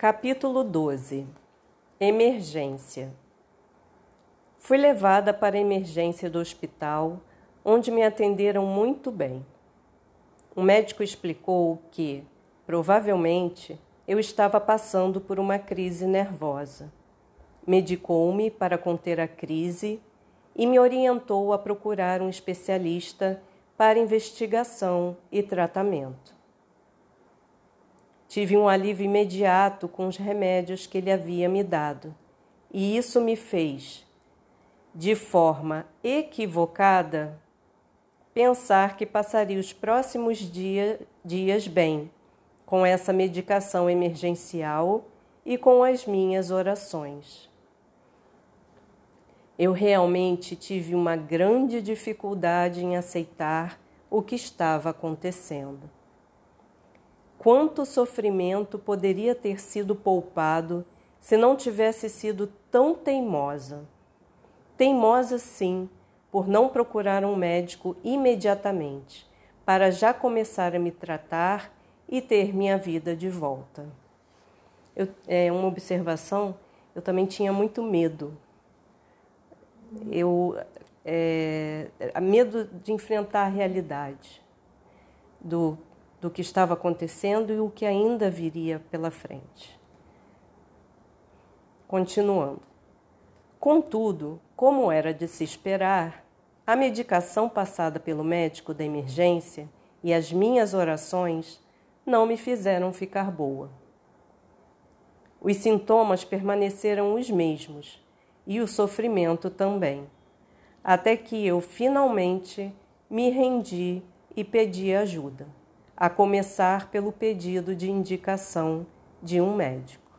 Capítulo 12 Emergência Fui levada para a emergência do hospital, onde me atenderam muito bem. O médico explicou que, provavelmente, eu estava passando por uma crise nervosa. Medicou-me para conter a crise e me orientou a procurar um especialista para investigação e tratamento. Tive um alívio imediato com os remédios que ele havia me dado, e isso me fez, de forma equivocada, pensar que passaria os próximos dia, dias bem com essa medicação emergencial e com as minhas orações. Eu realmente tive uma grande dificuldade em aceitar o que estava acontecendo quanto sofrimento poderia ter sido poupado se não tivesse sido tão teimosa. Teimosa, sim, por não procurar um médico imediatamente, para já começar a me tratar e ter minha vida de volta. Eu, é uma observação, eu também tinha muito medo. Eu é, medo de enfrentar a realidade do do que estava acontecendo e o que ainda viria pela frente. Continuando. Contudo, como era de se esperar, a medicação passada pelo médico da emergência e as minhas orações não me fizeram ficar boa. Os sintomas permaneceram os mesmos e o sofrimento também, até que eu finalmente me rendi e pedi ajuda a começar pelo pedido de indicação de um médico.